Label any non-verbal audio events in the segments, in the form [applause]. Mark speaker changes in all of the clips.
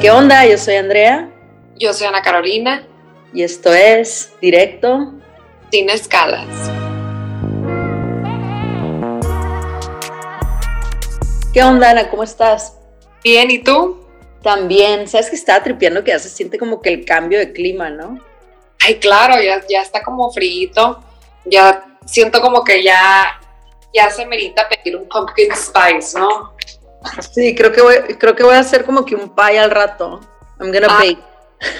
Speaker 1: ¿Qué onda? Yo soy Andrea.
Speaker 2: Yo soy Ana Carolina.
Speaker 1: Y esto es Directo.
Speaker 2: Sin escalas.
Speaker 1: ¿Qué onda, Ana? ¿Cómo estás?
Speaker 2: Bien, ¿y tú?
Speaker 1: También. ¿Sabes que estaba tripeando que ya se siente como que el cambio de clima, no?
Speaker 2: Ay, claro, ya, ya está como frío. Ya siento como que ya, ya se merita pedir un pumpkin spice, ¿no?
Speaker 1: Sí, creo que voy, creo que voy a hacer como que un pie al rato. I'm gonna
Speaker 2: Ah.
Speaker 1: bake.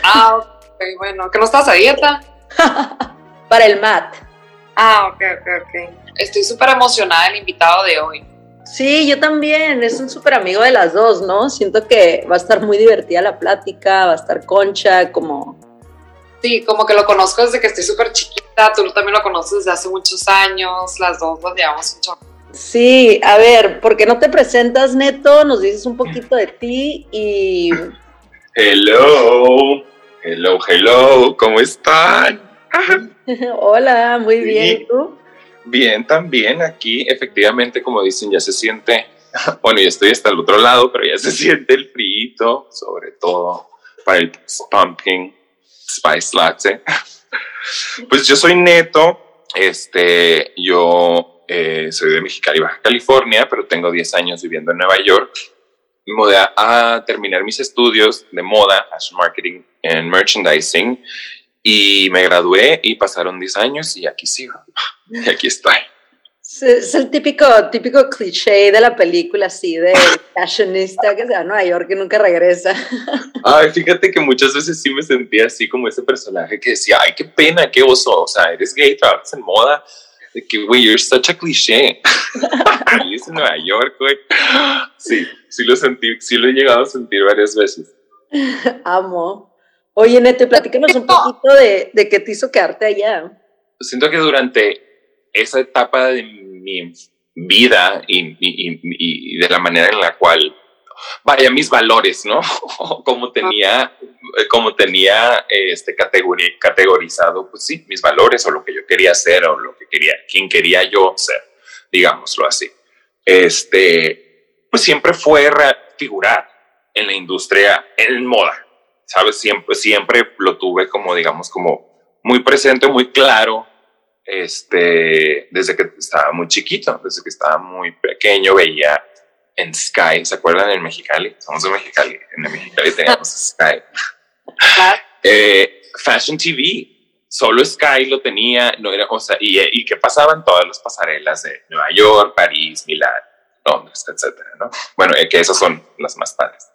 Speaker 2: Ah, ok, bueno, ¿que no estás a dieta? [laughs]
Speaker 1: Para el mat.
Speaker 2: Ah, ok, ok, ok. Estoy súper emocionada del invitado de hoy.
Speaker 1: Sí, yo también. Es un súper amigo de las dos, ¿no? Siento que va a estar muy divertida la plática, va a estar concha, como...
Speaker 2: Sí, como que lo conozco desde que estoy súper chiquita, tú también lo conoces desde hace muchos años, las dos nos llevamos un chorro.
Speaker 1: Sí, a ver, ¿por qué no te presentas, Neto? Nos dices un poquito de ti y...
Speaker 3: Hello, hello, hello, ¿cómo están? [laughs]
Speaker 1: Hola, muy bien.
Speaker 3: Sí.
Speaker 1: ¿Y tú?
Speaker 3: Bien, también aquí, efectivamente, como dicen, ya se siente, [laughs] bueno, yo estoy hasta el otro lado, pero ya se [laughs] siente el frío, sobre todo para el pumpkin spice latte. Pues yo soy Neto, este, yo eh, soy de Mexicali, Baja California, pero tengo 10 años viviendo en Nueva York. Me mudé a, terminar mis estudios de moda, fashion marketing and merchandising, y me gradué y pasaron 10 años y aquí sigo. Y aquí estoy.
Speaker 1: Es, es el típico, típico cliché de la película, así, de fashionista que se va a Nueva York y nunca regresa. [laughs]
Speaker 3: Ay, fíjate que muchas veces sí me sentía así como ese personaje que decía, ay, qué pena, qué oso, o sea, eres gay, trabajas en moda, de que, güey, you're such a cliché. [laughs] Vives en Nueva York, güey. Sí, sí lo sentí, sí lo he llegado a sentir varias veces.
Speaker 1: Amo. Oye, Neto, y platícanos un poquito de, de qué te hizo quedarte allá.
Speaker 3: Siento que durante esa etapa de mi vida y, y- y- y de la manera en la cual, vaya, mis valores, ¿no? [laughs] como tenía, como tenía este, categori- categorizado, pues sí, mis valores o lo que yo quería hacer o lo que quería, quien quería yo ser, digámoslo así. Este, pues siempre fue figurar en la industria, en moda, ¿sabes? Siempre, siempre lo tuve como, digamos, como muy presente, muy claro, este, desde que estaba muy chiquito, desde que estaba muy pequeño, veía en Sky, ¿se acuerdan en Mexicali? Somos de Mexicali, en el Mexicali teníamos Sky. Eh, Fashion TV, solo Sky lo tenía, no era, o sea, y, y que pasaban todas las pasarelas de Nueva York, París, Milán, Londres, etcétera, ¿no? Bueno, eh, que esas son las más padres.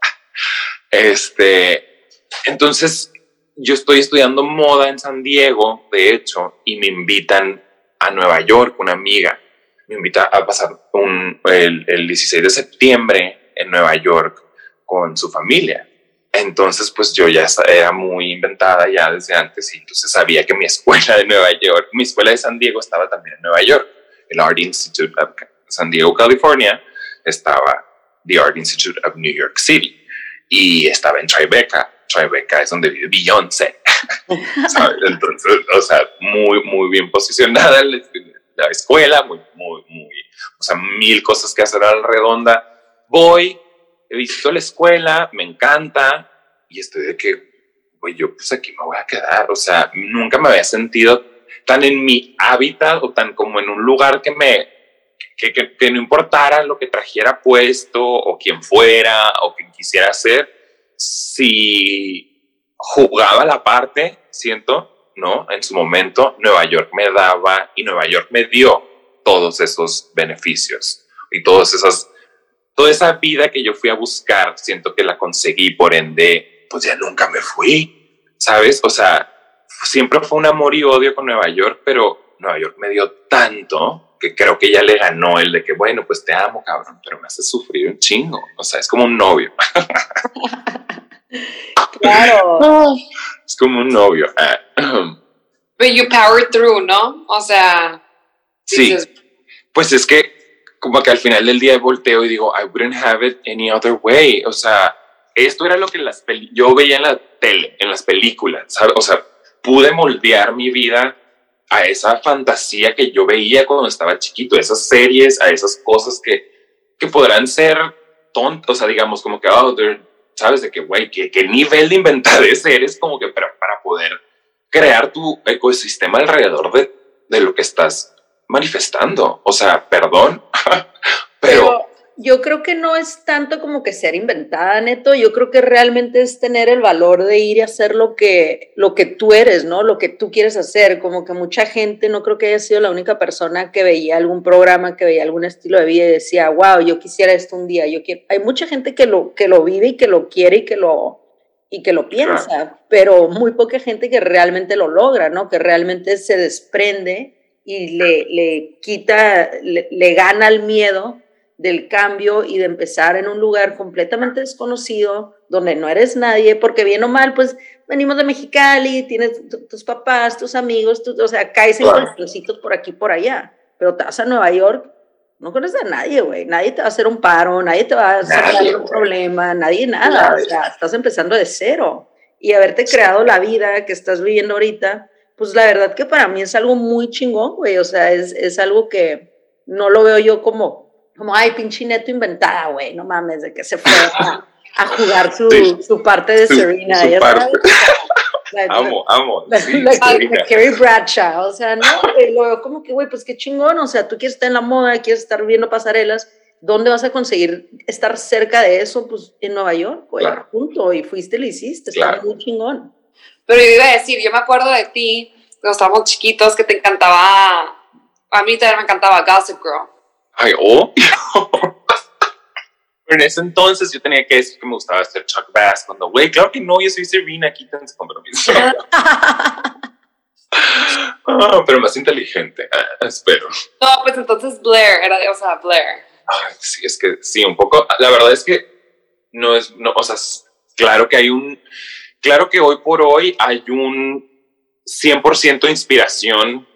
Speaker 3: Este, entonces, yo estoy estudiando moda en San Diego, de hecho, y me invitan a Nueva York, una amiga, me invita a pasar el, el 16 de septiembre en Nueva York con su familia. Entonces, pues yo ya era muy inventada ya desde antes y entonces sabía que mi escuela de Nueva York, mi escuela de San Diego estaba también en Nueva York, el Art Institute of San Diego, California, estaba The Art Institute of New York City y estaba en Tribeca. Tribeca es donde vive Beyoncé. [laughs] Entonces, o sea, muy, muy bien posicionada la, la escuela, muy, muy, muy, o sea, mil cosas que hacer a la redonda. Voy, visito la escuela, me encanta y estoy de que, güey, yo pues aquí me voy a quedar. O sea, nunca me había sentido tan en mi hábitat o tan como en un lugar que me, que, que, que no importara lo que trajera puesto o quién fuera o quien quisiera ser, si jugaba la parte, siento, ¿no? En su momento, Nueva York me daba y Nueva York me dio todos esos beneficios y todas esas, toda esa vida que yo fui a buscar, siento que la conseguí, por ende, pues ya nunca me fui, ¿sabes? O sea, siempre fue un amor y odio con Nueva York, pero Nueva York me dio tanto que creo que ya le ganó el de que, bueno, pues te amo, cabrón, pero me hace sufrir un chingo. O sea, es como un novio. [laughs]
Speaker 1: Claro.
Speaker 3: Es como un novio. Ah,
Speaker 2: But you power through, ¿no? O sea,
Speaker 3: Sí,
Speaker 2: dices,
Speaker 3: pues es que como que al final del día volteo y digo, I wouldn't have it any other way. O sea, esto era lo que las peli- yo veía en la tele, en las películas, ¿sabes? O sea, pude moldear mi vida a esa fantasía que yo veía cuando estaba chiquito, a esas series, a esas cosas que, que podrán ser tontas, o sea, digamos como que, oh, they're ¿sabes? De que, güey, ¿qué, ¿qué, nivel de inventadez eres como que para, para poder crear tu ecosistema alrededor de, de lo que estás manifestando. O sea, perdón, [laughs] pero,
Speaker 1: yo creo que no es tanto como que ser inventada, Neto, yo creo que realmente es tener el valor de ir y hacer lo que, lo que tú eres, ¿no? Lo que tú quieres hacer, como que mucha gente, no creo que haya sido la única persona que veía algún programa, que veía algún estilo de vida y decía, wow, yo quisiera esto un día, yo quiero, hay mucha gente que lo, que lo vive y que lo quiere y que lo, y que lo piensa, pero muy poca gente que realmente lo logra, ¿no? Que realmente se desprende y le, le quita, le, le gana el miedo del cambio y de empezar en un lugar completamente desconocido, donde no eres nadie, porque bien o mal, pues venimos de Mexicali, tienes tus papás, tus amigos, o sea, caes en pueblecitos por aquí por allá, pero te vas a Nueva York, no conoces a nadie, güey, nadie te va a hacer un paro, nadie te va a hacer un problema, nadie nada, o sea, estás empezando de cero. Y haberte creado la vida que estás viviendo ahorita, pues la verdad que para mí es algo muy chingón, güey, o sea, es, es algo que no lo veo yo como como, ay, pinche neto inventada, güey, no mames, de que se fue a, a jugar su, su, parte de Serena. Su parte.
Speaker 3: amo, amo.
Speaker 1: Sí, Carrie Bradshaw, o sea, no, y luego como que, güey, pues qué chingón, o sea, tú quieres estar en la moda, quieres estar viendo pasarelas, ¿dónde vas a conseguir estar cerca de eso? Pues en Nueva York, güey, claro. punto, y fuiste lo hiciste, está muy chingón.
Speaker 2: Pero yo iba a decir, yo me acuerdo de ti, cuando estábamos chiquitos, que te encantaba, a mí también me encantaba Gossip Girl.
Speaker 3: Ay, oh. [laughs] en ese entonces yo tenía que decir que me gustaba hacer Chuck Bass. Cuando, güey, claro que no, yo soy Serena, quítense compromiso. [laughs] ah, pero más inteligente, ah, espero.
Speaker 2: No, pues entonces Blair, era, o sea, Blair.
Speaker 3: Ay, sí, es que sí, un poco. La verdad es que no es, no, o sea, claro que hay un, claro que hoy por hoy hay un 100% de inspiración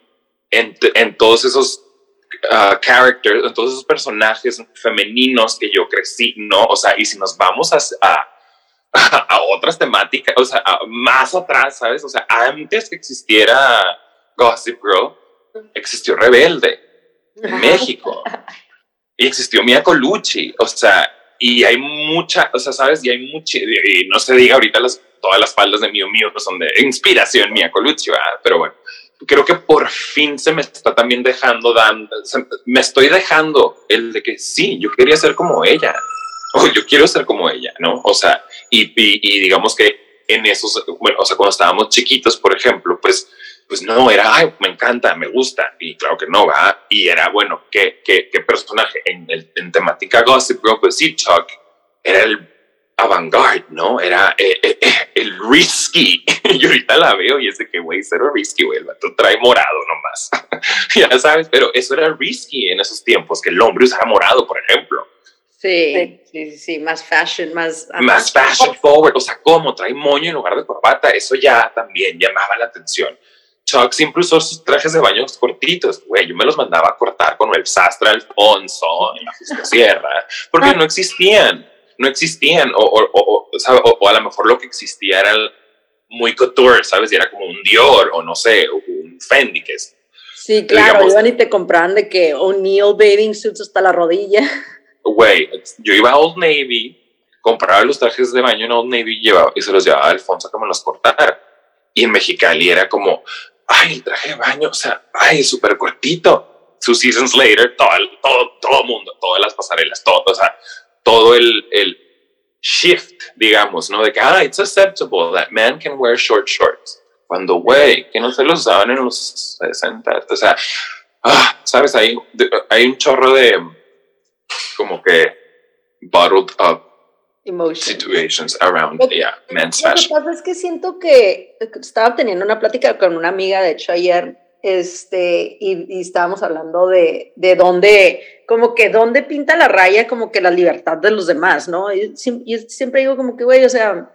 Speaker 3: en, en todos esos uh, characters, en todos esos personajes femeninos que yo crecí, ¿no? O sea, y si nos vamos a, a, [laughs] a otras temáticas, o sea, más atrás, ¿sabes? O sea, antes que existiera Gossip Girl, existió Rebelde en México. Y existió Mia Colucci, o sea, y hay mucha, o sea, ¿sabes? Y hay mucha, y no se diga ahorita las, todas las faldas de Mio Mio son de inspiración Mia Colucci, ¿verdad? Pero bueno, creo que por fin se me está también dejando, dando, me estoy dejando el de que sí, yo quería ser como ella, o yo quiero ser como ella, ¿no? O sea, y, digamos que en esos, o sea, cuando estábamos chiquitos, por ejemplo, pues, pues no, era, ay, me encanta, me gusta, y claro que no, va, y era, bueno, ¿qué, qué, qué personaje? En, el, en temática gossip, pues sí, Chuck era el avant-garde, ¿no? Era eh, eh, eh, el risky. [laughs] y ahorita la veo y es de que, güey, cero risky, güey. El vato trae morado nomás. [laughs] ya sabes, pero eso era risky en esos tiempos, que el hombre usara morado, por ejemplo.
Speaker 1: Sí, sí, sí, más fashion, más...
Speaker 3: Más fashion forward. O sea, ¿cómo? Trae moño en lugar de corbata. Eso ya también llamaba la atención. Chuck siempre usó sus trajes de baño cortitos, güey. Yo me los mandaba a cortar con el sastre Alfonso en la Sierra, porque no existían no existían, o, o, o, o, a lo mejor lo que existía era muy couture, ¿sabes? Y era como un Dior, o no sé, un Fendi, que es.
Speaker 1: Sí, claro, iban y te compraban de que O'Neill bathing suits hasta la rodilla.
Speaker 3: Güey, yo iba a Old Navy, compraba los trajes de baño en Old Navy y, llevaba, y se los llevaba a Alfonso que me los cortara. Y en Mexicali era como, ay, el traje de baño, o sea, ay, súper cortito. Two seasons later, todo, todo, todo mundo, todas las pasarelas, todo, o sea, todo el, el shift, digamos, ¿no? De que, ah, it's acceptable that man can wear short shorts. Cuando, güey, que no se los usaban en los 60. O sea, ah, ¿sabes? Hay, hay un chorro de como que bottled up situations around, yeah, men's fashion.
Speaker 1: Lo que pasa es que siento que estaba teniendo una plática con una amiga, de hecho, ayer, este, y, estábamos hablando de, de dónde, como que dónde pinta la raya, como que la libertad de los demás, ¿no? Y, siempre digo como que, güey, o sea,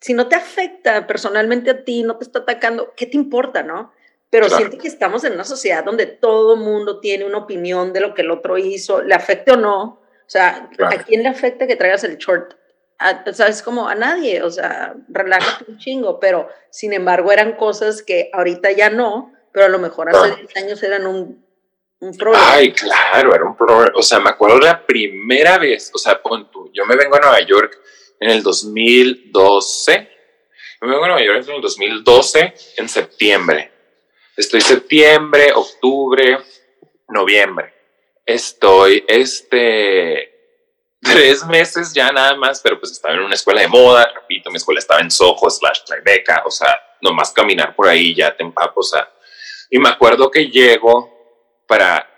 Speaker 1: si no te afecta personalmente a ti, no te está atacando, ¿qué te importa, no? Pero siento que estamos en una sociedad donde todo mundo tiene una opinión de lo que el otro hizo, le afecte o no. O sea, ¿a quién le afecta que traigas el short? o sea, es como a nadie, o sea, relájate un chingo, pero sin embargo eran cosas que ahorita ya no, pero a lo mejor hace 10 años eran un, un, problema.
Speaker 3: Ay, claro, era un problema. O sea, me acuerdo la primera vez, o sea, pon tú, yo me vengo a Nueva York en el 2012. Me vengo a Nueva York en el 2012, en septiembre. Estoy septiembre, octubre, noviembre. Estoy, este, tres meses ya nada más, pero pues estaba en una escuela de moda, repito, mi escuela estaba en Soho slash Tribeca, o sea, nomás caminar por ahí ya te empapo, o sea, y me acuerdo que llego para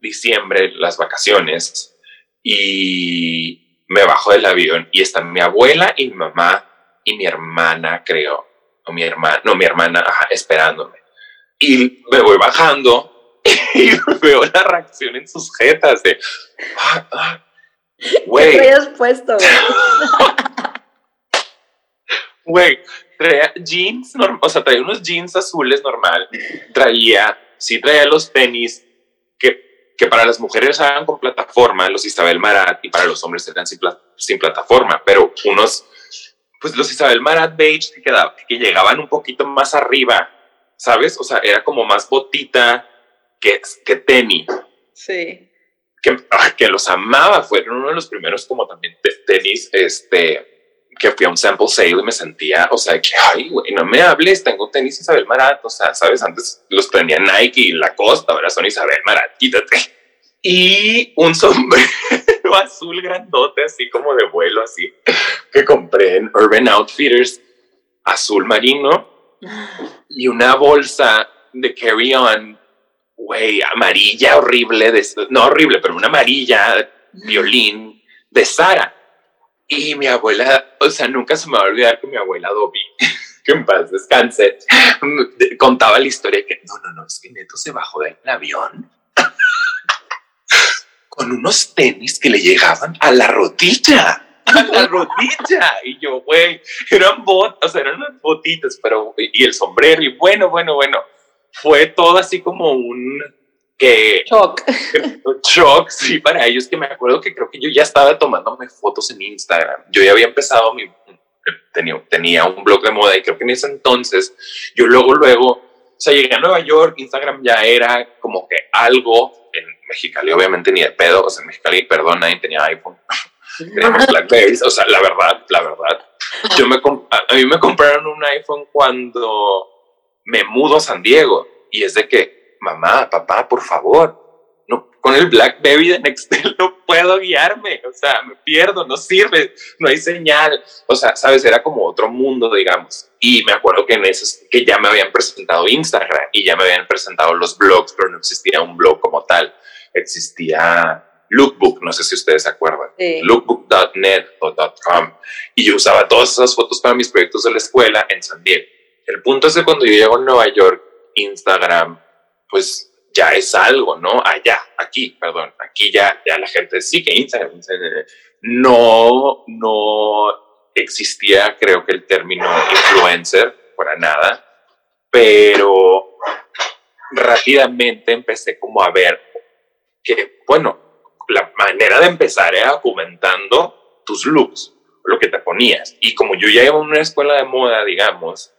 Speaker 3: diciembre, las vacaciones, y me bajo del avión y están mi abuela y mi mamá y mi hermana, creo, o mi hermana, no, mi hermana, esperándome. Y me voy bajando [laughs] y [laughs] veo la reacción en sus jetas de, ah, ah,
Speaker 1: Güey. ¿Qué traías puesto,
Speaker 3: güey? [laughs] traía jeans, o sea, traía unos jeans azules normal. Traía, sí traía los tenis que, que para las mujeres eran con plataforma, los Isabel Marat, y para los hombres eran sin, sin plataforma, pero unos, pues los Isabel Marat beige que, quedaba, que llegaban un poquito más arriba, ¿sabes? O sea, era como más botita que, que tenis.
Speaker 1: Sí
Speaker 3: que, ah, que los amaba, fueron uno de los primeros como también tenis, este, que fui a un sample sale y me sentía, o sea, que, ay, güey, no me hables, tengo tenis Isabel Marat, o sea, sabes, antes los tenía Nike y Lacoste, ahora son Isabel Marat, quítate. Y un sombrero [laughs] azul grandote, así como de vuelo, así, que compré en Urban Outfitters, azul marino, y una bolsa de carry-on güey, amarilla horrible, de, no horrible, pero una amarilla violín de Sara. Y mi abuela, o sea, nunca se me va a olvidar que mi abuela Dobby, [laughs] que en paz descanse, [laughs] contaba la historia que no, no, no, es que Neto se bajó del avión [laughs] con unos tenis que le llegaban a la rodilla. A la rodilla. Y yo, güey, eran botas, o sea, eran unas botitas, pero, y el sombrero, y bueno, bueno, bueno fue todo así como un que
Speaker 1: shock. [laughs]
Speaker 3: shock, sí, para ellos que me acuerdo que creo que yo ya estaba tomándome fotos en Instagram. Yo ya había empezado mi tenía, tenía un blog de moda y creo que en ese entonces yo luego luego, o sea, llegué a Nueva York, Instagram ya era como que algo en Mexicali, obviamente ni de pedo, o sea, en Mexicali, perdón, nadie tenía iPhone. Teníamos [laughs] Blackberries, o sea, la verdad, la verdad. Yo me, a mí me compraron un iPhone cuando me mudo a San Diego y es de que, mamá, papá, por favor, no, con el BlackBerry de Nextel no puedo guiarme, o sea, me pierdo, no sirve, no hay señal, o sea, sabes, era como otro mundo, digamos. Y me acuerdo que en esos, que ya me habían presentado Instagram y ya me habían presentado los blogs, pero no existía un blog como tal, existía Lookbook, no sé si ustedes se acuerdan, lookbook.net o .com, y yo usaba todas esas fotos para mis proyectos de la escuela en San Diego. El punto es que cuando yo llego a Nueva York, Instagram, pues ya es algo, ¿no? Allá, aquí, perdón, aquí ya, ya la gente sí que Instagram, no, no existía, creo que el término influencer, para nada, pero rápidamente empecé como a ver que, bueno, la manera de empezar era comentando tus looks, lo que te ponías. Y como yo ya iba a una escuela de moda, digamos,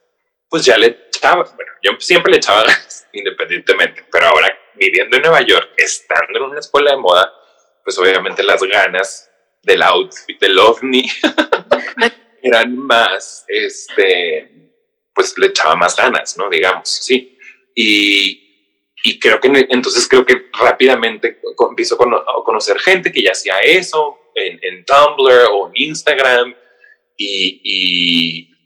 Speaker 3: pues ya le bueno, yo siempre le echaba [laughs] ganas, independientemente, pero ahora viviendo en Nueva York, estando en una escuela de moda, pues obviamente las ganas del outfit del ovni [laughs] eran más, este, pues le echaba más ganas, ¿no? Digamos, sí. Y, y creo que entonces creo que rápidamente empiezo a conocer gente que ya hacía eso en, en Tumblr o en Instagram y, y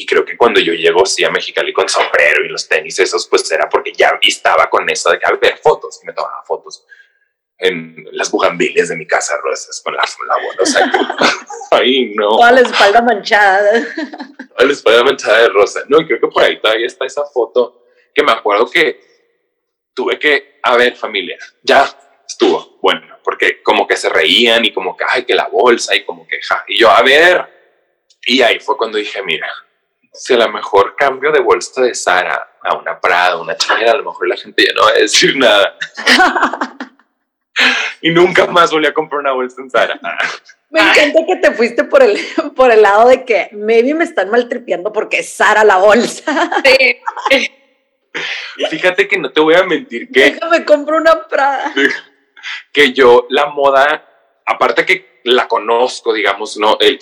Speaker 3: y creo que cuando yo llego sí a Mexicali con sombrero y los tenis esos, pues era porque ya estaba con eso de que ver fotos y me tomaba fotos en las bugambilias de mi casa rosas con la, la o sea, [laughs] ahí no.
Speaker 1: Toda la espalda manchada. [laughs]
Speaker 3: Toda la espalda manchada de rosa. No, y creo que por ahí todavía está esa foto que me acuerdo que tuve que, a ver, familia, ya estuvo, bueno, porque como que se reían y como que, ay, que la bolsa y como que, ja, y yo, a ver, y ahí fue cuando dije, mira, si a lo mejor cambio de bolsa de Sara a una Prada, una Chanel, a lo mejor la gente ya no va a decir nada. [laughs] y nunca más volví a comprar una bolsa en Sara.
Speaker 1: Me encanta que te fuiste por el, por el lado de que maybe me están maltripeando porque es Sara la bolsa.
Speaker 3: Fíjate que no te voy a mentir que...
Speaker 1: Déjame compro una Prada.
Speaker 3: Que yo, la moda, aparte que la conozco, digamos, ¿no? El,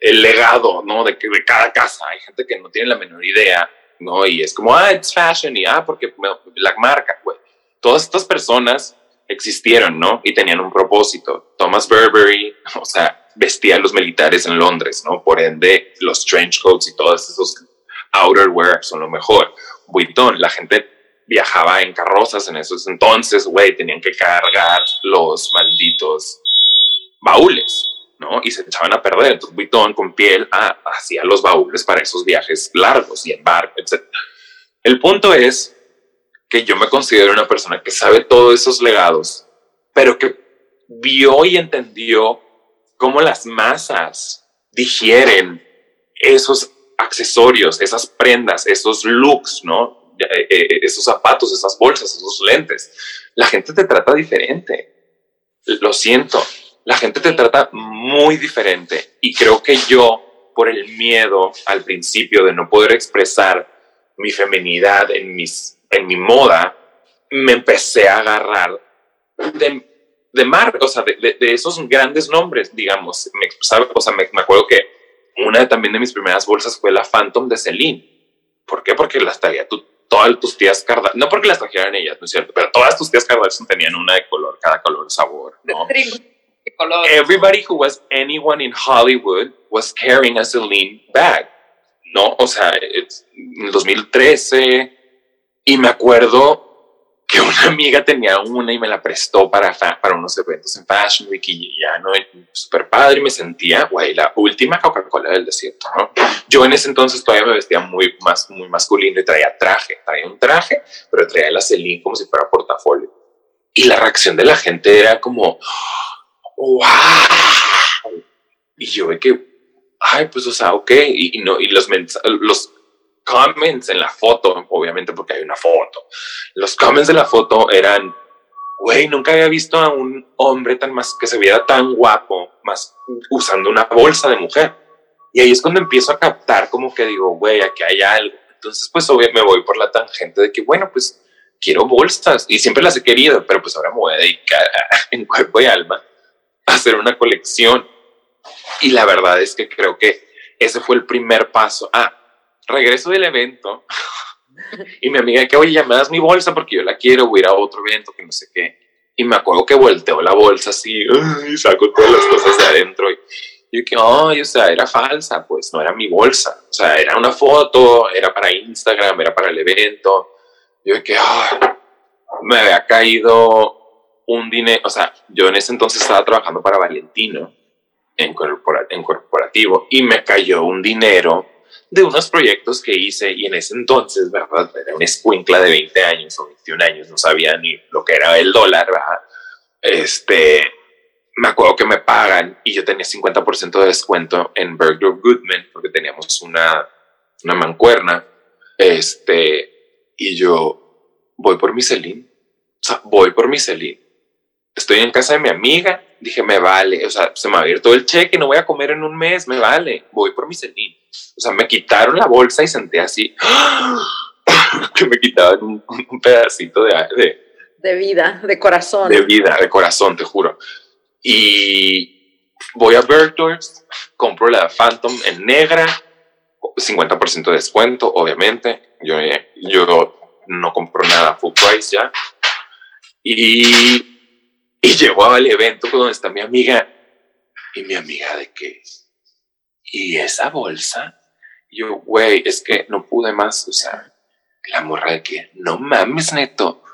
Speaker 3: el, legado, ¿no? De, de cada casa. Hay gente que no tiene la menor idea, ¿no? Y es como, ah, it's fashion, y ah, porque la marca, güey. Todas estas personas existieron, ¿no? Y tenían un propósito. Thomas Burberry, o sea, vestía a los militares en Londres, ¿no? Por ende, los trench coats y todos esos outerwear son lo mejor. Vuitton, la gente viajaba en carrozas en esos entonces, güey, tenían que cargar los malditos baúles, ¿no? Y se echaban a perder. Entonces, Vuitton con piel ah, hacía los baúles para esos viajes largos y en barco, etc. El punto es que yo me considero una persona que sabe todos esos legados, pero que vio y entendió cómo las masas digieren esos accesorios, esas prendas, esos looks, ¿no? Eh, eh, esos zapatos, esas bolsas, esos lentes. La gente te trata diferente. Lo siento, la gente te trata muy diferente y creo que yo, por el miedo al principio de no poder expresar mi feminidad en, mis, en mi moda, me empecé a agarrar de, de mar, o sea, de, de, esos grandes nombres, digamos. Me, O sea, me, me, acuerdo que una también de mis primeras bolsas fue la Phantom de Celine. ¿Por qué? Porque las traía tú, todas tus tías Kardashian, no porque las trajeran ellas, no es cierto, pero todas tus tías Kardashian tenían una de color, cada color, sabor, ¿no? Everybody who was anyone in Hollywood was carrying a Celine bag, ¿no? O sea, en 2013, y me acuerdo que una amiga tenía una y me la prestó para, para unos eventos en Fashion Week y ya, ¿no? Súper padre y me sentía, güey, la última Coca-Cola del desierto. Yo en ese entonces todavía me vestía muy, más, muy masculino y traía traje, traía un traje, pero traía la Celine como si fuera portafolio. Y la reacción de la gente era como, wow. Y yo ve que, ay, pues, o sea, ok. Y, y no, y los, los comments en la foto, obviamente porque hay una foto, los comments de la foto eran, güey, nunca había visto a un hombre tan más que se viera tan guapo, más usando una bolsa de mujer. Y ahí es cuando empiezo a captar como que digo, güey, aquí hay algo. Entonces, pues obviamente me voy por la tangente de que, bueno, pues quiero bolsas y siempre las he querido, pero pues ahora me voy a dedicar [laughs] en cuerpo y alma hacer una colección. Y la verdad es que creo que ese fue el primer paso. Ah, regreso del evento [laughs] y mi amiga que, oye, ya me das mi bolsa porque yo la quiero, voy a ir a otro evento que no sé qué. Y me acuerdo que volteó la bolsa así y saco todas las cosas de adentro. Y yo que, ay, o sea, era falsa, pues no era mi bolsa. O sea, era una foto, era para Instagram, era para el evento. Yo que, me había caído un dinero, o sea, yo en ese entonces estaba trabajando para Valentino en, en corporativo y me cayó un dinero de unos proyectos que hice y en ese entonces, ¿verdad? Era una escuincla de 20 años o 21 años, no sabía ni lo que era el dólar, ¿verdad? Este, me acuerdo que me pagan y yo tenía 50% de descuento en Burger Goodman porque teníamos una, una mancuerna, este, y yo voy por mi Celine, o sea, voy por mi Celine. Estoy en casa de mi amiga, dije, me vale, o sea, se me ha abierto el cheque, no voy a comer en un mes, me vale, voy por mi Celine o sea, me quitaron la bolsa y senté así, [gasps] que me quitaban un, pedacito de, de,
Speaker 1: de, vida, de corazón.
Speaker 3: De vida, de corazón, te juro. Y voy a Bergdorf, compro la Phantom en negra, 50% de descuento, obviamente. Yo, yo no compro nada full price ya. Y, y llego al evento donde está mi amiga. Y mi amiga de qué y esa bolsa, yo, güey, es que no pude más, o sea, la morra de que, no mames, neto,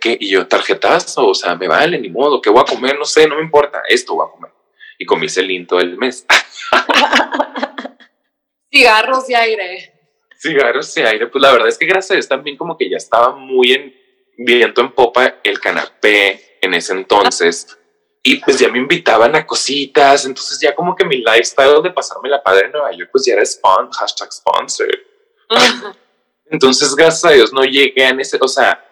Speaker 3: ¿qué? Y yo, tarjetazo, o sea, me vale, ni modo, ¿qué voy a comer? No sé, no me importa, esto voy a comer. Y comí Celine todo el mes. [laughs]
Speaker 2: Cigarros y aire.
Speaker 3: Cigarros y aire, pues la verdad es que gracias a Dios también como que ya estaba muy en viento en popa el canapé en ese entonces y pues ya me invitaban a cositas, entonces ya como que mi lifestyle de pasarme la padre en Nueva York, pues ya era spawn, hashtag sponsor. entonces, gracias a Dios, no llegué a ese, o sea,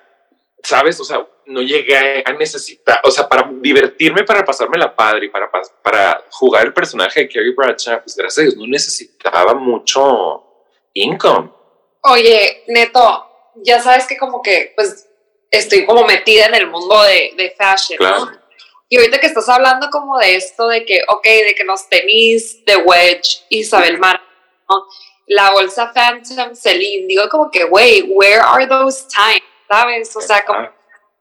Speaker 3: ¿sabes? O sea, no llegué a necesitar, o sea, para divertirme, para pasarme la padre y para, para jugar el personaje de Carrie Bradshaw, pues gracias a Dios no necesitaba mucho income.
Speaker 2: Oye, Neto, ya sabes que como que, pues, estoy como metida en el mundo de, de fashion, ¿no? Y ahorita que estás hablando como de esto, de que, ok, de que los tenis de Wedge, Isabel Mar, la bolsa Phantom, Celine, digo como que, wey, where are those times? ¿Sabes? O sea, como,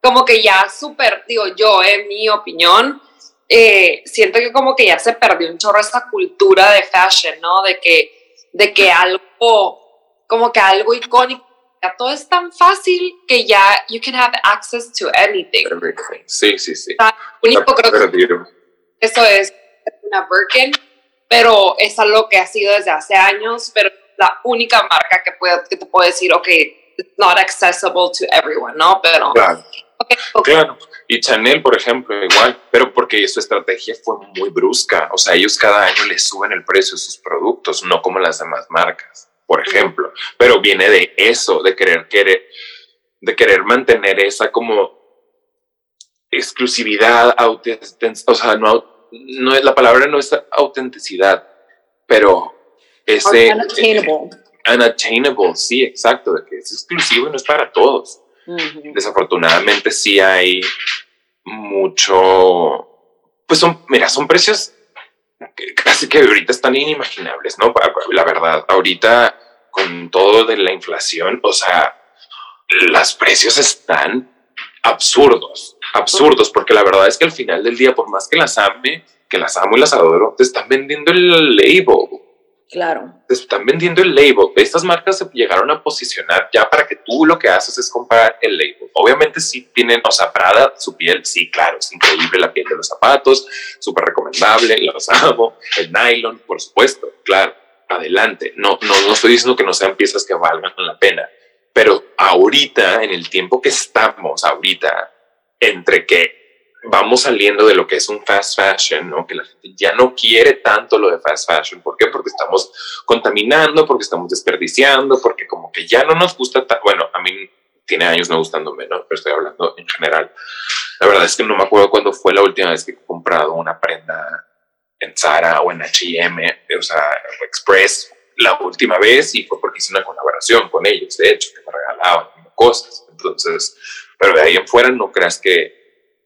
Speaker 2: como que ya súper, digo yo, en mi opinión, eh, siento que como que ya se perdió un chorro esta cultura de fashion, ¿no? De que, de que algo, como que algo icónico todo es tan fácil que ya you can have access to anything.
Speaker 3: Sí, sí, sí.
Speaker 2: único creo que eso es una Birkin, pero es algo que ha sido desde hace años, pero la única marca que, puede, que te puedo decir, ok, it's not accessible to everyone, ¿no? Pero...
Speaker 3: Claro. Claro, y Chanel, por ejemplo, igual, pero porque su estrategia fue muy brusca, o sea, ellos cada año le suben el precio de sus productos, no como las demás marcas por ejemplo, pero viene de eso, de querer, querer, de querer mantener esa como exclusividad, o sea, no, la palabra no es autenticidad, pero ese
Speaker 1: unattainable.
Speaker 3: unattainable, sí, exacto, de que es exclusivo y no es para todos. Desafortunadamente sí hay mucho, pues son, mira, son precios casi que ahorita están inimaginables, ¿no? La verdad, ahorita con todo de la inflación, o sea, los precios están absurdos, absurdos, porque la verdad es que al final del día, por más que las ame, que las amo y las adoro, te están vendiendo el label.
Speaker 1: Claro.
Speaker 3: Están vendiendo el label. Estas marcas se llegaron a posicionar ya para que tú lo que haces es comprar el label. Obviamente sí tienen, o sea, Prada, su piel, sí, claro, es increíble la piel de los zapatos, súper recomendable, los amo. El nylon, por supuesto, claro, adelante. No, no, no estoy diciendo que no sean piezas que valgan la pena, pero ahorita, en el tiempo que estamos ahorita, entre que vamos saliendo de lo que es un fast fashion, ¿no? Que la gente ya no quiere tanto lo de fast fashion. ¿Por qué? Porque estamos contaminando, porque estamos desperdiciando, porque como que ya no nos gusta, bueno, a mí tiene años no gustándome, ¿no? Pero estoy hablando en general. La verdad es que no me acuerdo cuándo fue la última vez que he comprado una prenda en Zara o en H&M, o sea, Express, la última vez y fue porque hice una colaboración con ellos, de hecho, que me regalaban cosas. Entonces, pero de ahí en fuera no creas que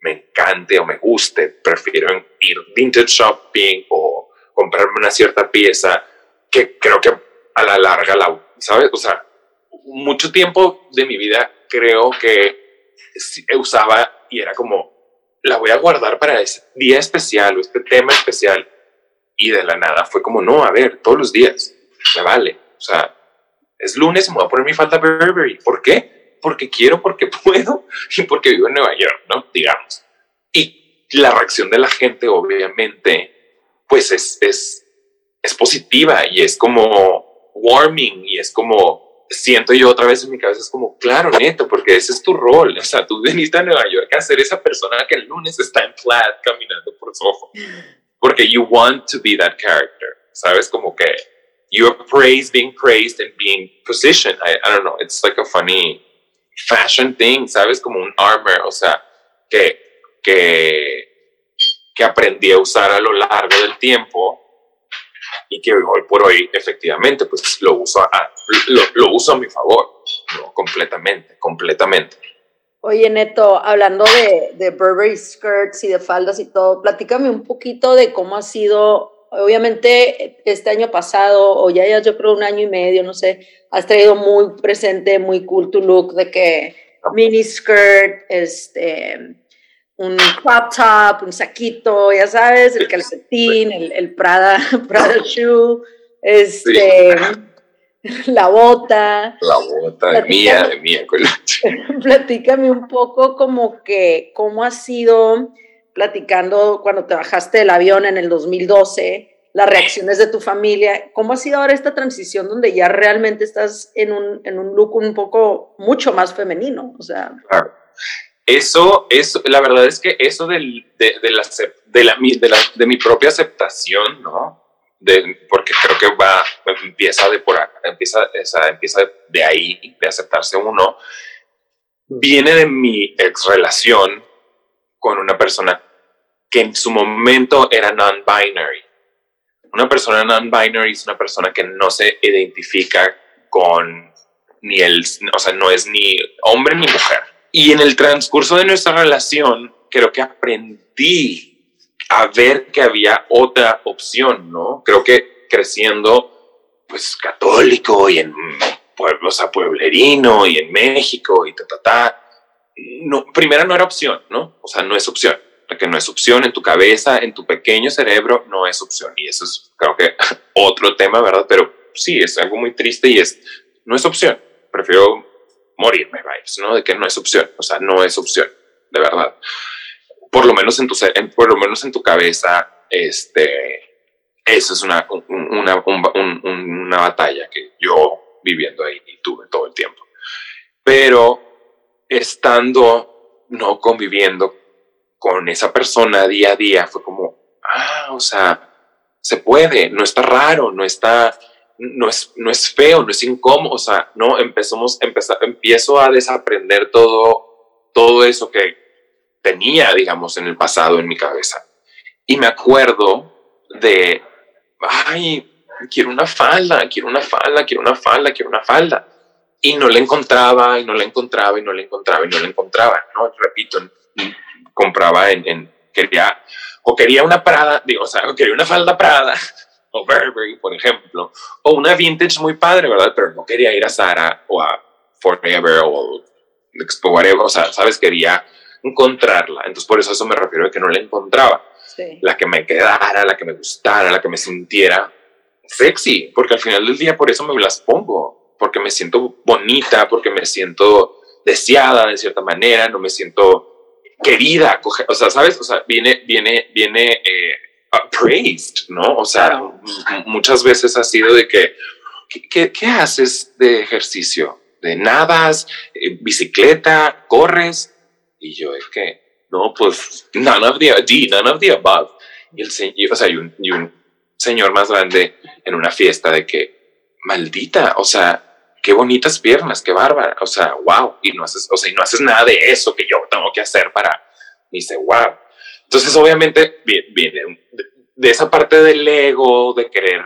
Speaker 3: me encante o me guste, prefiero ir vintage shopping o comprarme una cierta pieza que creo que a la larga la, ¿sabes? O sea, mucho tiempo de mi vida creo que usaba y era como, la voy a guardar para ese día especial o este tema especial. Y de la nada fue como, no, a ver, todos los días, me vale. O sea, es lunes me voy a poner mi falda Burberry. ¿Por qué? Porque quiero, porque [laughs] puedo y porque vivo en Nueva York, ¿no? Digamos. Y la reacción de la gente, obviamente, pues es, es, es positiva y es como warming y es como, siento yo otra vez en mi cabeza, es como, claro, neto, porque ese es tu rol. O sea, tú viniste a Nueva York a ser esa persona que el lunes está en flat caminando por Soho. Porque you want to be that character, ¿sabes? Como que you are praised, being praised and being positioned. I, I don't know, it's like a funny fashion thing, ¿sabes? Como un armor, o sea, que, que, que aprendí a usar a lo largo del tiempo y que hoy por hoy efectivamente pues lo uso a, lo, lo uso a mi favor, ¿no? completamente, completamente.
Speaker 1: Oye, Neto, hablando de, de Burberry skirts y de faldas y todo, platícame un poquito de cómo ha sido, obviamente este año pasado, o ya, ya yo creo un año y medio, no sé, has traído muy presente, muy cool tu look de que mini skirt, este, un crop top, un saquito, ya sabes, el calcetín, el, el Prada, [laughs] Prada shoe, este, la bota.
Speaker 3: La bota, de mía, de mía. [laughs]
Speaker 1: Platícame un poco como que, cómo ha sido platicando cuando te bajaste del avión en el 2012, las reacciones de tu familia. ¿Cómo ha sido ahora esta transición donde ya realmente estás en un, en un look un poco mucho más femenino? O sea.
Speaker 3: Eso, eso, la verdad es que eso del, de, de, la, de, la, de, la, de mi propia aceptación, ¿no? De, porque creo que va, empieza de por empieza, empieza de ahí, de aceptarse uno, viene de mi ex relación con una persona que en su momento era non-binary una persona non-binary es una persona que no se identifica con ni el, o sea, no es ni hombre ni mujer. Y en el transcurso de nuestra relación, creo que aprendí, a ver que había otra opción, ¿no? Creo que creciendo, pues, católico y en pueblos a pueblerino y en México y ta, ta, ta, no, primera no era opción, ¿no? O sea, no es opción. La que no es opción en tu cabeza, en tu pequeño cerebro, no es opción. Y eso es, creo que, [laughs] otro tema, ¿verdad? Pero sí, es algo muy triste y es, no es opción. Prefiero morirme, vibes, ¿no? De que no es opción. O sea, no es opción, de verdad. Por lo menos en tu, por lo menos en tu cabeza, este, eso es una, una, una batalla que yo viviendo ahí y tuve todo el tiempo. Pero estando, no conviviendo con esa persona día a día, fue como, ah, o sea, se puede, no está raro, no está, no es, no es feo, no es incómodo, o sea, no, empezamos, empezar, empiezo a desaprender todo, todo eso que tenía, digamos, en el pasado en mi cabeza. Y me acuerdo de, ay, quiero una falda, quiero una falda, quiero una falda, quiero una falda. Y no la encontraba, y no la encontraba, y no la encontraba, y no la encontraba, ¿no? Repito, compraba en, en quería, o quería una Prada, digo, o sea, o quería una falda Prada, [laughs] o Burberry, por ejemplo, o una vintage muy padre, ¿verdad? Pero no quería ir a Zara o a Forever o Expo whatever, o sea, ¿sabes? Quería encontrarla. Entonces, por eso eso me refiero a que no la encontraba. La que me quedara, la que me gustara, la que me sintiera sexy, porque al final del día por eso me las pongo, porque me siento bonita, porque me siento deseada de cierta manera, no me siento querida, o sea, ¿sabes? O sea, viene, viene, viene eh, praised, ¿no? O sea, muchas veces ha sido de que, ¿qué, qué, haces de ejercicio? ¿De nadas, eh, bicicleta, corres? Y yo es que, no, pues, none of the, none of the above. Y el señor, o sea, y un, y un señor más grande en una fiesta de que, maldita, o sea, qué bonitas piernas, qué bárbara, o sea, wow, y no haces, o sea, y no haces nada de eso que yo tengo que hacer para, y dice, wow. Entonces, obviamente, viene de, esa parte del ego, de querer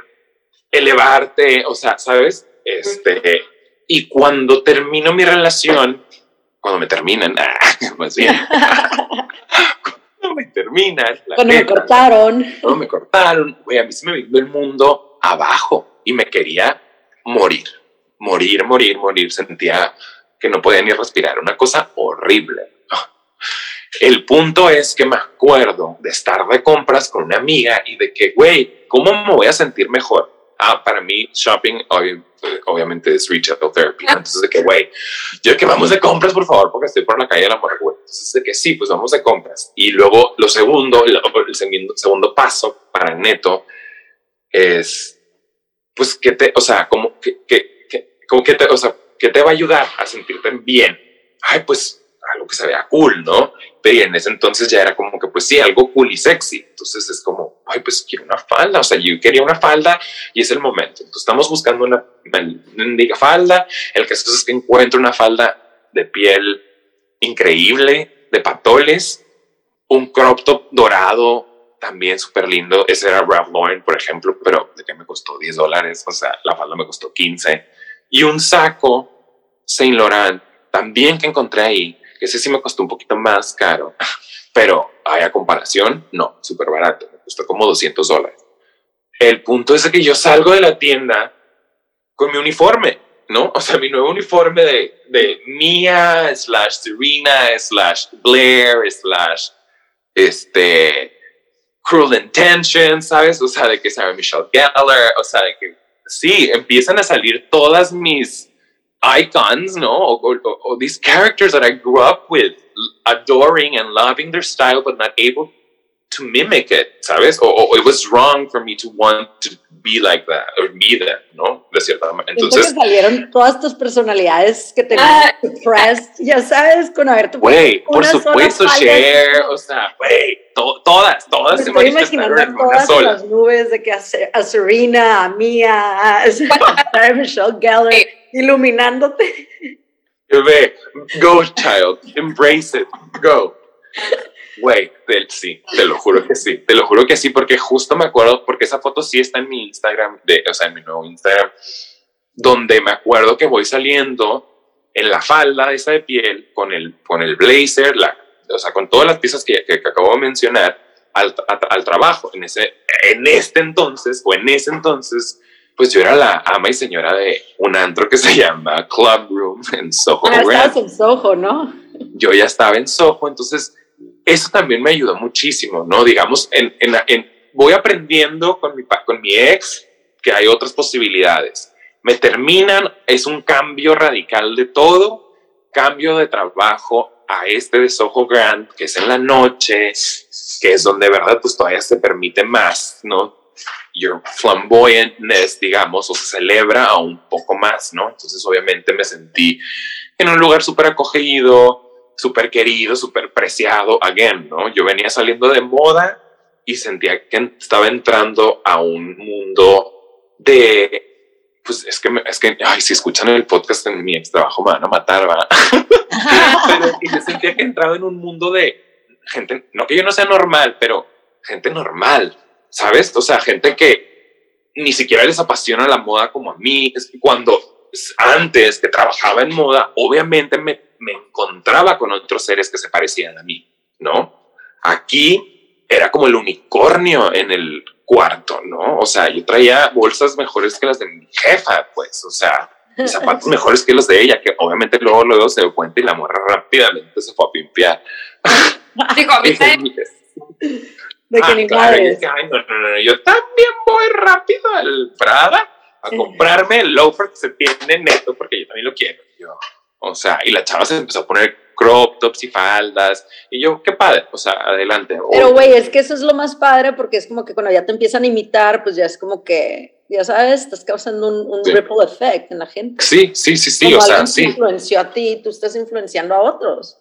Speaker 3: elevarte, o sea, ¿sabes? Este, y cuando termino mi relación, cuando me terminan, [laughs] más bien, me terminan.
Speaker 1: Cuando me cortaron.
Speaker 3: Cuando me cortaron, güey, a mí se me vino el mundo abajo y me quería morir, morir, morir, morir. Sentía que no podía ni respirar, una cosa horrible. El punto es que me acuerdo de estar de compras con una amiga y de que, güey, ¿cómo me voy a sentir mejor? Ah, para mí, shopping obviamente es retail therapy. Entonces, de que, güey, yo que vamos de compras, por favor, porque estoy por la calle de la amargura. Entonces, de que sí, pues vamos de compras. Y luego, lo segundo, el, segundo, segundo paso para Neto es, pues, que te, o sea, como que, como que te, o sea, que te va a ayudar a sentirte bien. Ay, pues, algo que se vea cool, ¿no? Pero en ese entonces ya era como que, pues sí, algo cool y sexy. Entonces es como, ay, pues quiero una falda. O sea, yo quería una falda y es el momento. Entonces estamos buscando una, una falda. El caso es que encuentro una falda de piel increíble, de patoles, un crop top dorado, también súper lindo. Ese era Ralph Lauren, por ejemplo, pero de que me costó 10 dólares. O sea, la falda me costó 15. Y un saco Saint Laurent, también que encontré ahí, que ese sí me costó un poquito más caro, pero a comparación, no, súper barato, me costó como 200 dólares. El punto es que yo salgo de la tienda con mi uniforme, ¿no? O sea, mi nuevo uniforme de, de Mia, slash Serena, slash Blair, slash, este, Cruel Intentions, ¿sabes? O sea, de que sabe Michelle Geller, o sea, de que sí, empiezan a salir todas mis icons, no, or, or, these characters that I grew up with, adoring and loving their style, but not able to mimic it, ¿sabes? O, it was wrong for me to want to be like that, or be that, ¿no? De cierta manera. Entonces,
Speaker 1: que salieron todas tus personalidades que tenías ah, press, ya sabes, con haber tu
Speaker 3: Güey, por supuesto, share, o sea, güey, to, todas, todas
Speaker 1: se estoy imaginando en todas sola. las nubes de que a, a Serena, a Mia, a, a Michelle Geller, iluminándote.
Speaker 3: Ve, go child, embrace it, go. Güey, sí, te lo juro que sí, te lo juro que sí, porque justo me acuerdo, porque esa foto sí está en mi Instagram, de, o sea, en mi nuevo Instagram, donde me acuerdo que voy saliendo en la falda esa de piel, con el, con el blazer, la o sea, con todas las piezas que, que, acabo de mencionar, al, al, trabajo. En, ese, en este entonces, o en ese entonces, pues yo era la ama y señora de un antro que se [laughs] llama Club Room en Soho.
Speaker 1: Ah, estabas en Soho, ¿no?
Speaker 3: Yo ya estaba en Soho, entonces eso también me ayudó muchísimo, ¿no? Digamos, en, voy aprendiendo con mi, con mi ex que hay otras posibilidades. Me terminan, es un cambio radical de todo, cambio de trabajo a este de Soho Grand, que es en la noche, que es donde, ¿verdad? Pues todavía se permite más, ¿no? Your flamboyantness, digamos, o se celebra aún un poco más, ¿no? Entonces, obviamente me sentí en un lugar súper acogido, súper querido, súper preciado, again, ¿no? Yo venía saliendo de moda y sentía que estaba entrando a un mundo de pues es que, es que, ay, si escuchan el podcast en mi ex trabajo me van a matar, ¿verdad? [laughs] y me sentía que entraba en un mundo de gente, no que yo no sea normal, pero gente normal, ¿sabes? O sea, gente que ni siquiera les apasiona la moda como a mí. Es que cuando antes que trabajaba en moda, obviamente me, me encontraba con otros seres que se parecían a mí, ¿no? Aquí era como el unicornio en el cuarto, ¿no? O sea, yo traía bolsas mejores que las de mi jefa, pues, o sea, zapatos [laughs] mejores que los de ella, que obviamente luego luego se dio cuenta y la morra rápidamente se fue a pimpear.
Speaker 2: Digo, a mí
Speaker 1: de que ni
Speaker 3: claro, no, no, no, yo también voy rápido al Prada a comprarme el loafer que se tiene neto porque yo también lo quiero. Yo, o sea, y la chava se empezó a poner crop tops y faldas. Y yo, qué padre, o sea, adelante.
Speaker 1: Pero, güey, es que eso es lo más padre porque es como que cuando ya te empiezan a imitar, pues ya es como que, ya sabes, estás causando un, ripple effect en la gente.
Speaker 3: Sí, sí, sí, sí, o sea, sí.
Speaker 1: influenció a ti, tú estás influenciando a otros.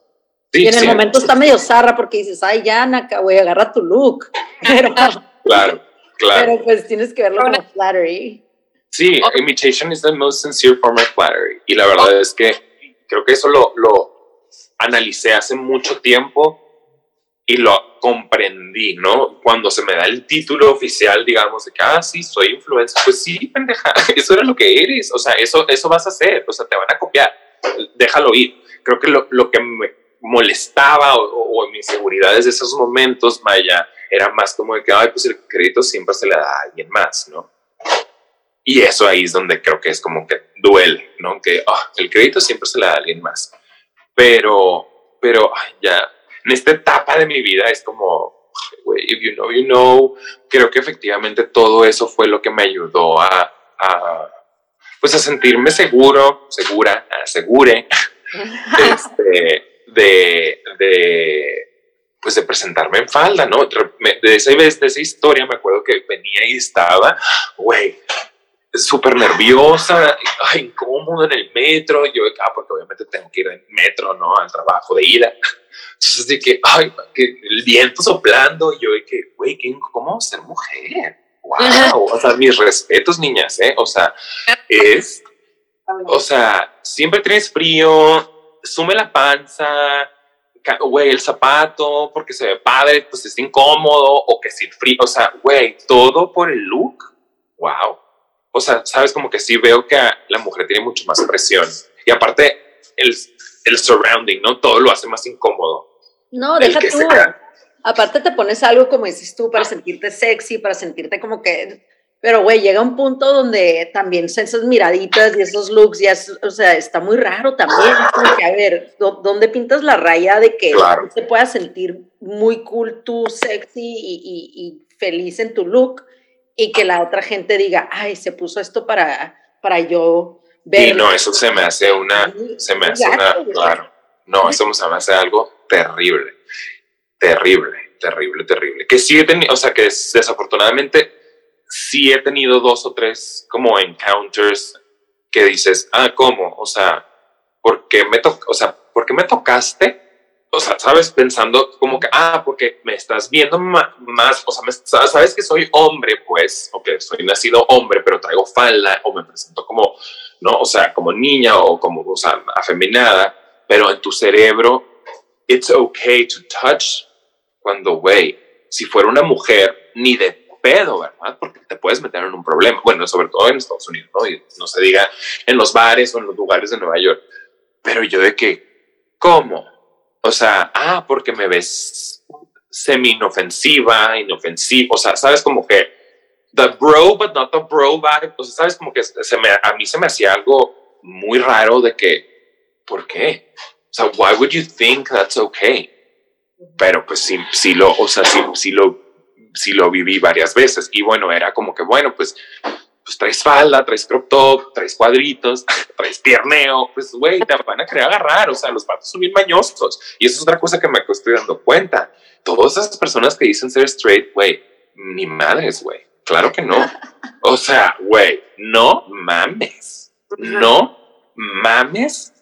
Speaker 1: Sí, y en el momento está medio zarra porque dices, ay, ya, Naka, güey, agarra tu look. [laughs]
Speaker 3: Pero, claro, claro.
Speaker 1: Pero pues tienes que verlo como flattery.
Speaker 3: Sí, imitation is the most sincere form of flattery. Y la verdad es que creo que eso lo, lo analicé hace mucho tiempo y lo comprendí, ¿no? Cuando se me da el título oficial, digamos, de que, ah, sí, soy influencer, pues sí, pendeja, [laughs] eso era lo que eres, o sea, eso, eso vas a hacer, o sea, te van a copiar, déjalo ir. Creo que lo, lo que me molestaba o, o, mis inseguridades de esos momentos, Maya, era más como de que, ay, pues el crédito siempre se le da a alguien más, ¿no? Y eso ahí es donde creo que es como que duele, ¿no? Que ah, el crédito siempre se le da a alguien más pero, pero ya, en esta etapa de mi vida es como, güey, if you know, you know, creo que efectivamente todo eso fue lo que me ayudó a, a pues a sentirme seguro, segura, segure, [laughs] este, de, de, pues de presentarme en falda, ¿no? De esa vez, de esa historia me acuerdo que venía y estaba, güey, súper nerviosa, incómodo en el metro. Yo, ah, porque obviamente tengo que ir en metro, ¿no? Al trabajo de ida. Entonces, de que, ay, que el viento soplando. Y yo, de que, güey, qué incómodo ser mujer. Wow. O sea, mis respetos, niñas, ¿eh? O sea, es, o sea, siempre tienes frío, sume la panza, güey, el zapato, porque se ve padre, pues es incómodo, o que el frío, o sea, güey, todo por el look. Wow o sea, sabes, como que sí veo que la mujer tiene mucho más presión. Y aparte, el, el surrounding, ¿no? Todo lo hace más incómodo.
Speaker 1: No, deja tú. Aparte te pones algo, como dices tú, para sentirte sexy, para sentirte como que... Pero, güey, llega un punto donde también esas miraditas y esos looks, ya o sea, está muy raro también. A ver, ¿dónde pintas la raya de que te puedas sentir muy cool, tú, sexy y, y, y feliz en tu look? Y que la otra gente diga, ay, se puso esto para, para yo ver.
Speaker 3: Y no, eso se me hace una, se me hace una, claro, no, eso se me hace algo terrible, terrible, terrible, terrible. Que sí he tenido, o sea, que desafortunadamente sí he tenido dos o tres como encounters que dices, ah, ¿cómo? O sea, ¿por qué me, to o sea, ¿por qué me tocaste? O sea, sabes, pensando como que, ah, porque me estás viendo más, o sea, sabes que soy hombre, pues, o que soy nacido hombre, pero traigo falda, o me presento como, no, o sea, como niña o como, o sea, afeminada, pero en tu cerebro, it's okay to touch, cuando, güey, si fuera una mujer, ni de pedo, ¿verdad? Porque te puedes meter en un problema, bueno, sobre todo en Estados Unidos, ¿no? Y no se diga en los bares o en los lugares de Nueva York, pero yo de que, ¿cómo? O sea, ah, porque me ves semi inofensiva, inofensiva, o sea, sabes como que the bro, but not the bro vibe, o sea, sabes como que se me, a mí se me hacía algo muy raro de que, ¿por qué? O sea, why would you think that's okay? Pero pues sí, sí lo, o sea, sí, sí lo, sí lo viví varias veces y bueno, era como que, bueno, pues pues traes falda, traes crop top, traes cuadritos, [laughs] traes pierneo, pues güey, te van a querer agarrar, o sea, los patos son bien mañosos. Y eso es otra cosa que me estoy dando cuenta. Todas esas personas que dicen ser straight, güey, ni madres, güey. Claro que no. O sea, güey, no mames. No mames.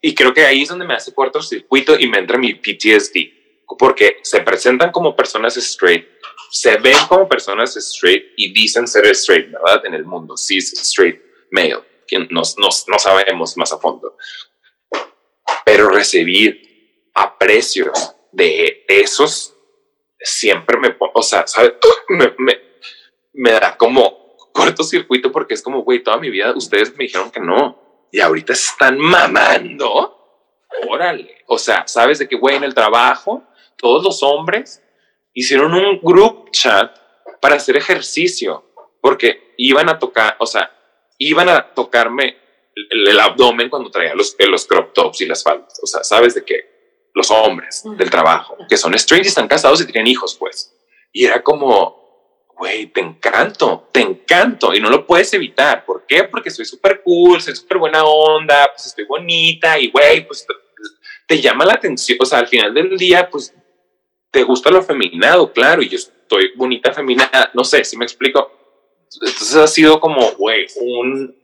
Speaker 3: Y creo que ahí es donde me hace circuito y me entra mi PTSD. Porque se presentan como personas straight se ven como personas straight y dicen ser straight, ¿verdad? En el mundo, cis, straight, male, que no, no sabemos más a fondo. Pero recibir aprecios de esos siempre me, o sea, ¿sabes? [laughs] Me, me, me da como cortocircuito porque es como, güey, toda mi vida ustedes me dijeron que no y ahorita están mamando. Órale. O sea, sabes de que, güey, en el trabajo, todos los hombres hicieron un group chat para hacer ejercicio, porque iban a tocar, o sea, iban a tocarme el, abdomen cuando traía los, los crop tops y las faldas. O sea, sabes de qué? Los hombres del trabajo, que son straight y están casados y tienen hijos, pues. Y era como, güey, te encanto, te encanto y no lo puedes evitar. ¿Por qué? Porque soy súper cool, soy súper buena onda, pues estoy bonita y, güey, pues te, te llama la atención. O sea, al final del día, pues te gusta lo feminado, claro, y yo estoy bonita feminada, no sé si me explico. Entonces ha sido como, güey, un,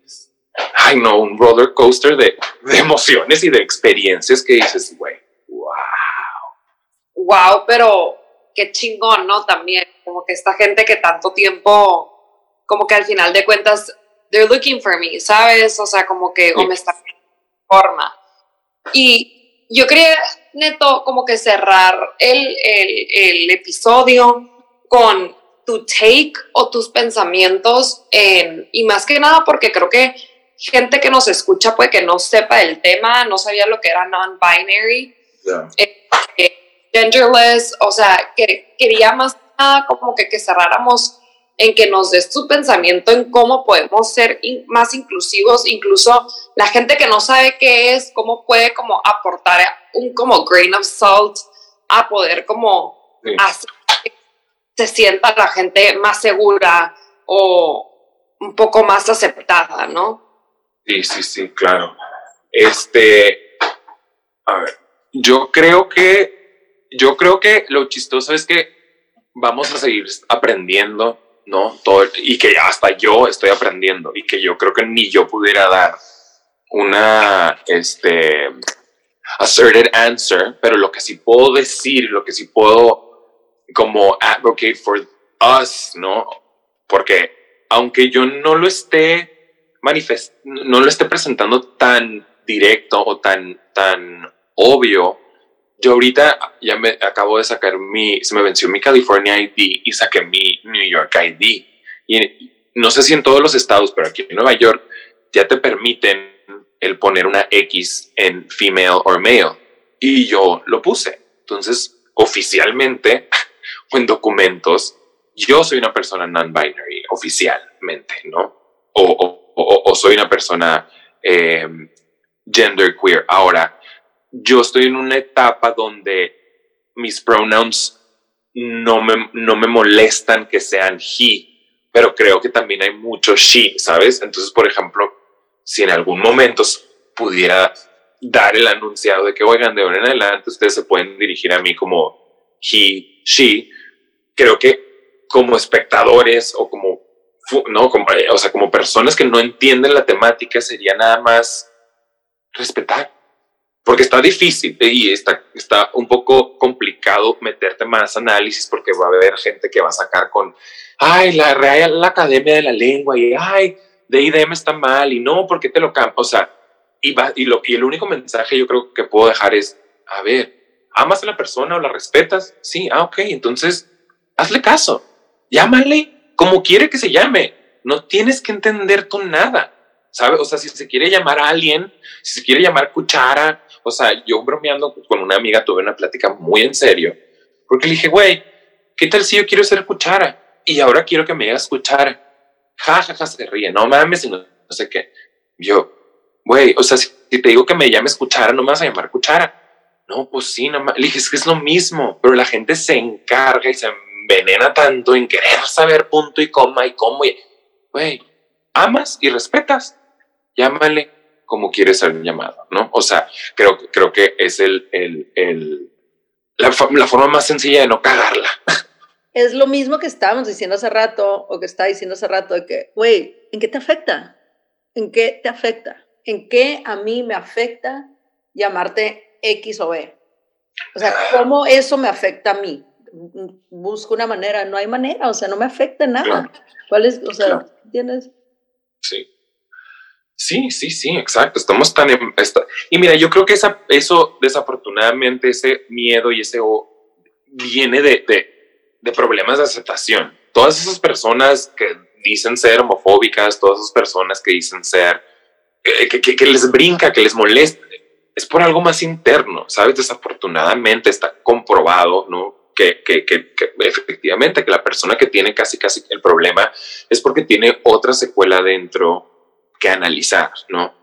Speaker 3: ay no, un roller coaster de, de emociones y de experiencias que dices, güey, wow.
Speaker 2: Wow, pero qué chingón, ¿no? También, como que esta gente que tanto tiempo, como que al final de cuentas, they're looking for me, ¿sabes? O sea, como que, o me está forma. Y yo quería neto, como que cerrar el, el, el episodio con tu take o tus pensamientos, y más que nada porque creo que gente que nos escucha puede que no sepa el tema, no sabía lo que era non-binary, eh, eh, genderless, o sea, que quería más nada como que, que cerráramos en que nos des tu pensamiento en cómo podemos ser más inclusivos, incluso la gente que no sabe qué es, cómo puede como aportar un como grain of salt a poder como hacer que se sienta la gente más segura o un poco más aceptada, ¿no?
Speaker 3: Sí, sí, sí, claro. Este, a ver, yo creo que, yo creo que lo chistoso es que vamos a seguir aprendiendo ¿no? Todo, y que hasta yo estoy aprendiendo y que yo creo que ni yo pudiera dar una, este, asserted answer, pero lo que sí puedo decir, lo que sí puedo como advocate for us, ¿no? Porque aunque yo no lo esté manifest no lo esté presentando tan directo o tan, tan obvio, yo ahorita ya me acabo de sacar mi, se me venció mi California ID y saqué mi New York ID. Y no sé si en todos los estados, pero aquí en Nueva York ya te permiten el poner una X en female or male. Y yo lo puse. Entonces, oficialmente [laughs] o en documentos, yo soy una persona non-binary, oficialmente, ¿no? O, o, o, soy una persona eh, gender queer. Ahora, yo estoy en una etapa donde mis pronouns no me, no me molestan que sean he, pero creo que también hay mucho she, ¿sabes? Entonces, por ejemplo, si en algún momento pudiera dar el anunciado de que, oigan, de ahora en adelante ustedes se pueden dirigir a mí como he, she, creo que como espectadores o como, no, como, o sea, como personas que no entienden la temática sería nada más respetar porque está difícil y está, está un poco complicado meterte más análisis porque va a haber gente que va a sacar con, ay, la Real la Academia de la Lengua y, ay, de IDM está mal y no, ¿por qué te lo cambio? O sea, y, va, y, lo, y el único mensaje yo creo que puedo dejar es, a ver, ¿amas a la persona o la respetas? Sí, ah, ok, entonces hazle caso, llámale como quiere que se llame, no tienes que entender tú nada, ¿sabes? O sea, si se quiere llamar a alguien, si se quiere llamar cuchara, o sea, yo bromeando con una amiga tuve una plática muy en serio, porque le dije, güey, ¿qué tal si yo quiero ser cuchara? Y ahora quiero que me digas cuchara. Ja, ja, ja, se ríe, no mames, no, no sé qué. Yo, güey, o sea, si, te digo que me llames cuchara, no me vas a llamar cuchara. No, pues sí, no Le dije, es que es lo mismo, pero la gente se encarga y se envenena tanto en querer saber punto y coma y cómo. Güey, amas y respetas. Llámale como quieres ser llamado, ¿no? O sea, creo, creo que es el, el, el la, la, forma más sencilla de no cagarla.
Speaker 1: Es lo mismo que estábamos diciendo hace rato, o que está diciendo hace rato, de que, güey, ¿en qué te afecta? ¿En qué te afecta? ¿En qué a mí me afecta llamarte X o B? O sea, ¿cómo eso me afecta a mí? Busco una manera, no hay manera, o sea, no me afecta nada. ¿Cuál es? O sea, ¿tienes?
Speaker 3: Sí. Sí, sí, sí, exacto. Estamos tan... y mira, yo creo que esa, eso, desafortunadamente, ese miedo y ese viene de, de, problemas de aceptación. Todas esas personas que dicen ser homofóbicas, todas esas personas que dicen ser, que, les brinca, que les molesta, es por algo más interno, ¿sabes? Desafortunadamente está comprobado, ¿no? Que, que, que, efectivamente que la persona que tiene casi casi el problema es porque tiene otra secuela dentro que analizar, ¿no?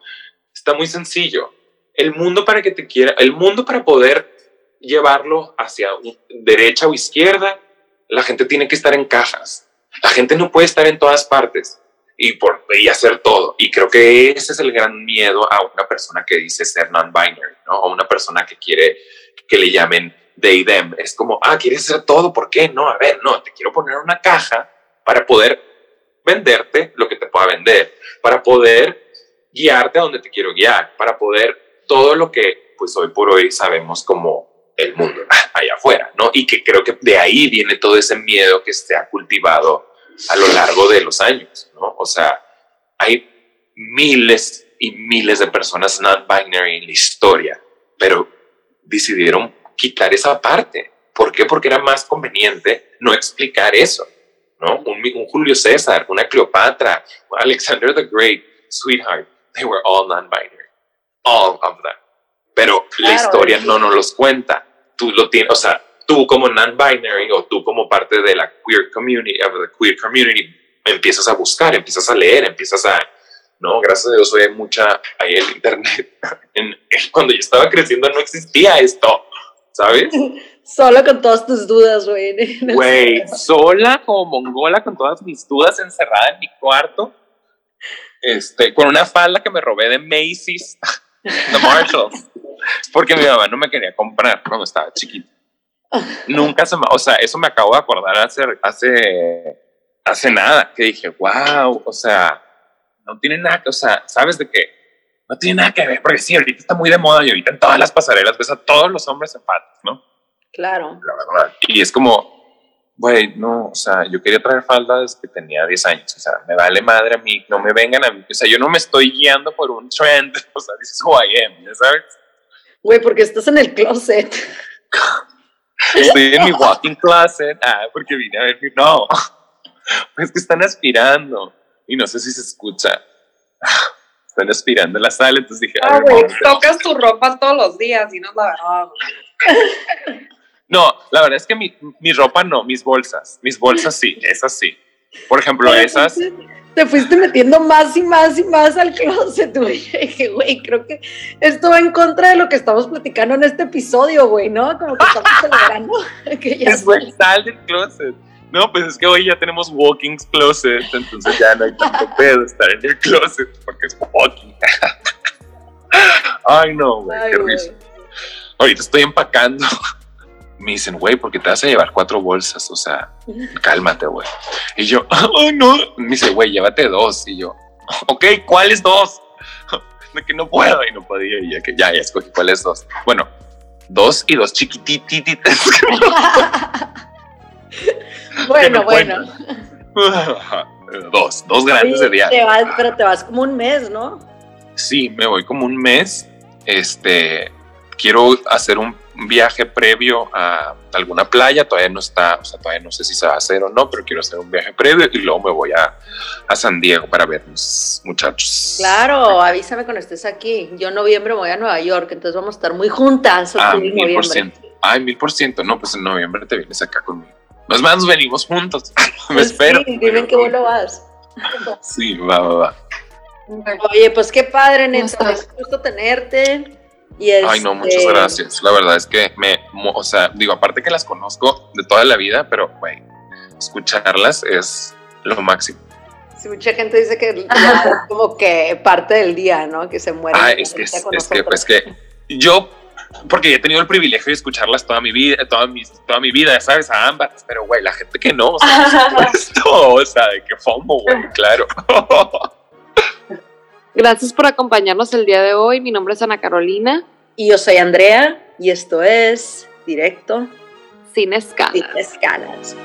Speaker 3: Está muy sencillo. El mundo para que te quiera, el mundo para poder llevarlo hacia derecha o izquierda, la gente tiene que estar en cajas. La gente no puede estar en todas partes y, por, y hacer todo. Y creo que ese es el gran miedo a una persona que dice ser non-binary, ¿no? O una persona que quiere que le llamen they, them. Es como, ah, quieres hacer todo, ¿por qué? No, a ver, no, te quiero poner una caja para poder venderte lo que te pueda vender, para poder guiarte a donde te quiero guiar, para poder todo lo que pues hoy por hoy sabemos como el mundo [laughs] allá afuera, ¿no? Y que creo que de ahí viene todo ese miedo que se ha cultivado a lo largo de los años, ¿no? O sea, hay miles y miles de personas non-binary en la historia, pero decidieron quitar esa parte. ¿Por qué? Porque era más conveniente no explicar eso. ¿No? Un, Julio César, una Cleopatra, Alexander the Great, sweetheart, they were all non-binary, all of them. Pero la historia no nos los cuenta. Tú lo tienes, o sea, tú como non-binary o tú como parte de la queer community, of the queer community, empiezas a buscar, empiezas a leer, empiezas a, no, gracias a Dios hoy hay mucha, hay el internet. [laughs] cuando yo estaba creciendo no existía esto, ¿sabes? [laughs]
Speaker 1: Sola con todas tus dudas, güey.
Speaker 3: Güey, sola como mongola con todas mis dudas encerrada en mi cuarto. Este, con una falda que me robé de Macy's, [laughs] de Marshalls. Porque mi mamá no me quería comprar cuando estaba chiquita. Nunca se me, o sea, eso me acabo de acordar hace, hace, hace nada, que dije, wow, o sea, no tiene nada que, o sea, ¿sabes de qué? No tiene nada que ver, porque sí, ahorita está muy de moda y ahorita en todas las pasarelas ves a todos los hombres en patas, ¿no?
Speaker 1: Claro.
Speaker 3: La verdad. Y es como, güey, no, o sea, yo quería traer falda desde que tenía 10 años, o sea, me vale madre a mí, no me vengan a mí, o sea, yo no me estoy guiando por un trend, [laughs] o sea, this is who I am, ¿sabes?
Speaker 1: Güey, porque estás en el closet. [laughs]
Speaker 3: Estoy en mi walking closet, ah, porque vine a ver mi, no, [laughs] es que están aspirando, y no sé si se escucha. Están aspirando en la sala, entonces dije,
Speaker 2: ah, güey, tocas tu ropa todos los días y no es la verdad.
Speaker 3: No, la verdad es que mi, mi, ropa no, mis bolsas. Mis bolsas sí, esas sí. Por ejemplo, esas.
Speaker 1: Te fuiste metiendo más y más y más al closet, güey. [laughs] Dije, güey, creo que esto va en contra de lo que estamos platicando en este episodio, güey, ¿no? Como que estamos [laughs] celebrando [laughs] que ya
Speaker 3: es sal del closet. No, pues es que hoy ya tenemos walking closet, entonces ya no hay tanto pedo estar en el closet porque es walking. Ay, no, güey, qué risa. Ahorita estoy empacando me dicen, güey, porque te vas a llevar cuatro bolsas, o sea, [laughs] cálmate, güey. Y yo, [laughs] oh, no. Me dice, güey, llévate dos. Y yo, [laughs] ok, ¿cuáles dos? De que no puedo y no podía. Y ya que ya, ya escogí cuáles dos. Bueno, dos y dos chiquitititas.
Speaker 1: bueno, bueno.
Speaker 3: dos, dos grandes de día.
Speaker 1: pero te vas como un mes, ¿no?
Speaker 3: Sí, me voy como un mes. Este, quiero hacer un viaje previo a alguna playa, todavía no está, o sea, todavía no sé si se va a hacer o no, pero quiero hacer un viaje previo y luego me voy a, a San Diego para vernos, muchachos.
Speaker 1: Claro, avísame cuando estés aquí. Yo en noviembre voy a Nueva York, entonces vamos a estar muy juntas.
Speaker 3: Ah, mil por ciento. Ay, mil por ciento. No, pues en noviembre te vienes acá conmigo. Nos más venimos juntos. [laughs] me pues espero.
Speaker 1: Sí, dime en qué vuelo vas.
Speaker 3: sí, va, va, va.
Speaker 1: Oye, pues qué padre, Néstor. Es gusto tenerte.
Speaker 3: Ay, no, muchas este, gracias. La verdad es que me, o sea, digo, aparte que las conozco de toda la vida, pero, güey, escucharlas es lo máximo.
Speaker 1: Sí, mucha gente dice que es como que parte del día, ¿no? Que se muere.
Speaker 3: Ah, es que, es, que, pues que yo, porque he tenido el privilegio de escucharlas toda mi vida, toda mi, toda mi vida, ¿sabes? A ambas, pero, güey, la gente que no, o sea, [laughs] [laughs] o sea, de que fomo, güey, claro. [laughs]
Speaker 2: Gracias por acompañarnos el día de hoy. Mi nombre es Ana Carolina.
Speaker 1: Y yo soy Andrea y esto es Directo
Speaker 2: Sin Escalas.
Speaker 1: Sin Escalas.